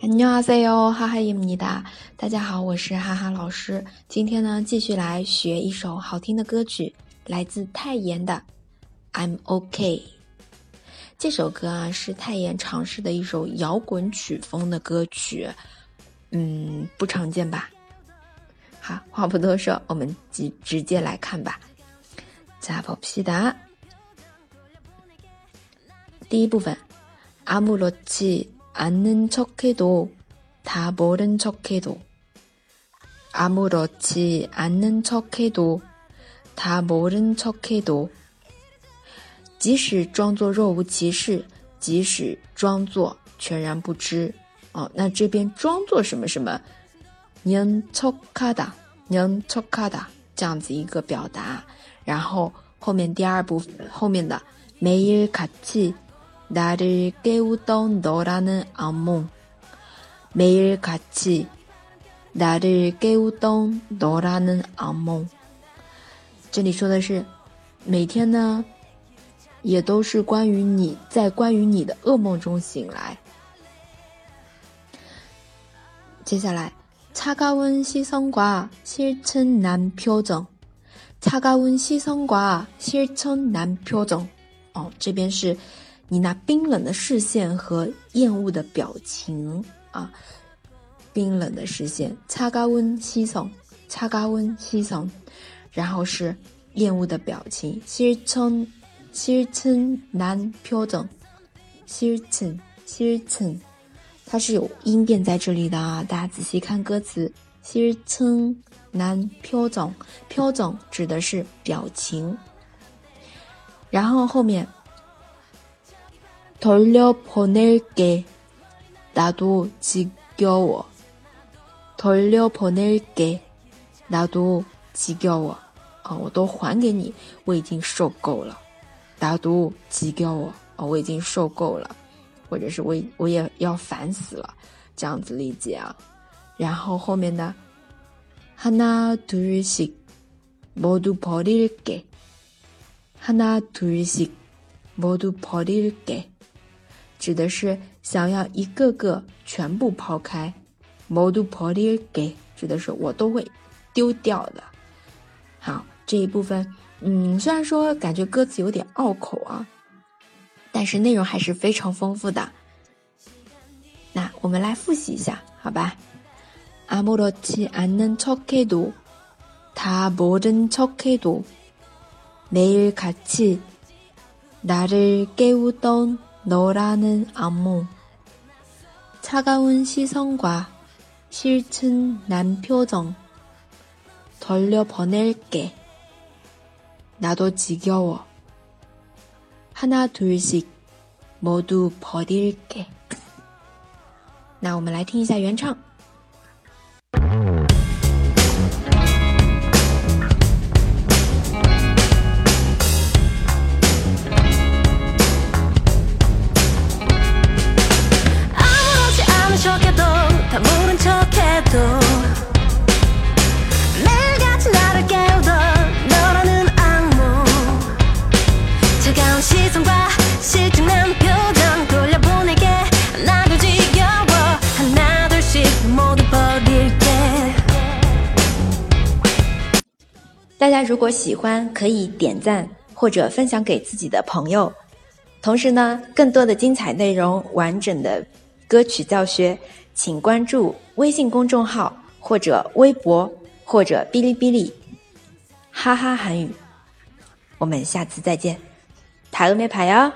안녕하세요哈哈伊姆尼达，大家好，我是哈哈老师。今天呢，继续来学一首好听的歌曲，来自泰妍的《I'm OK》。这首歌啊，是泰妍尝试的一首摇滚曲风的歌曲，嗯，不常见吧？好，话不多说，我们直直接来看吧。자봅시 다。 第一部分，아무렇지 않는 척해도 다 모른 척해도 아무렇지 않는 척해도 다 모른 척해도 即使装作若无其事，即使装作全然不知哦，那这边装作什么什么，년 척하다，년 척하다 这样子一个表达，然后后面第二部分后面的매일같이 나를 깨우던 너라는 악몽. 매일 같이 나를 깨우던 너라는 악몽. 这里说的是每天呢也都是关于你在关于你的噩梦中醒来。接下来 차가운 시선과 실천 난 표정. 차가운 시선과 실천 난 표정. 哦，这边是 你那冰冷的视线和厌恶的表情啊，冰冷的视线，擦高温稀松，擦高温稀松，然后是厌恶的表情，실천실천难표정 실천실 천， 它是有音变在这里的啊，大家仔细看歌词，실천难표정 표정指的是表情，然后后面。 돌려보낼게. 나도 지겨워. 돌려보낼게. 나도 지겨워. 啊，我都还给你，我已经受够了。 나도 지겨워. 啊，我已经受够了，或者是我我也要烦死了，这样子理解啊。然后后面呢 하나 둘씩 모두 버릴게. 하나 둘씩 모두 버릴게. 指的是想要一个个全部抛开，modu poli 给指的是我都会丢掉的。好，这一部分，嗯，虽然说感觉歌词有点拗口啊，但是内容还是非常丰富的。那我们来复习一下，好吧？아무렇지않는척해도다모른척해도매일같이나를깨우던 너라는 악몽 차가운 시선과 실친 난 표정 돌려보낼게 나도 지겨워 하나 둘씩 모두 버릴게 那我们来听一下原唱。 大家如果喜欢，可以点赞或者分享给自己的朋友。同时呢，更多的精彩内容、完整的歌曲教学，请关注微信公众号或者微博或者哔哩哔哩，哈哈韩语。我们下次再见，台欧没牌哟。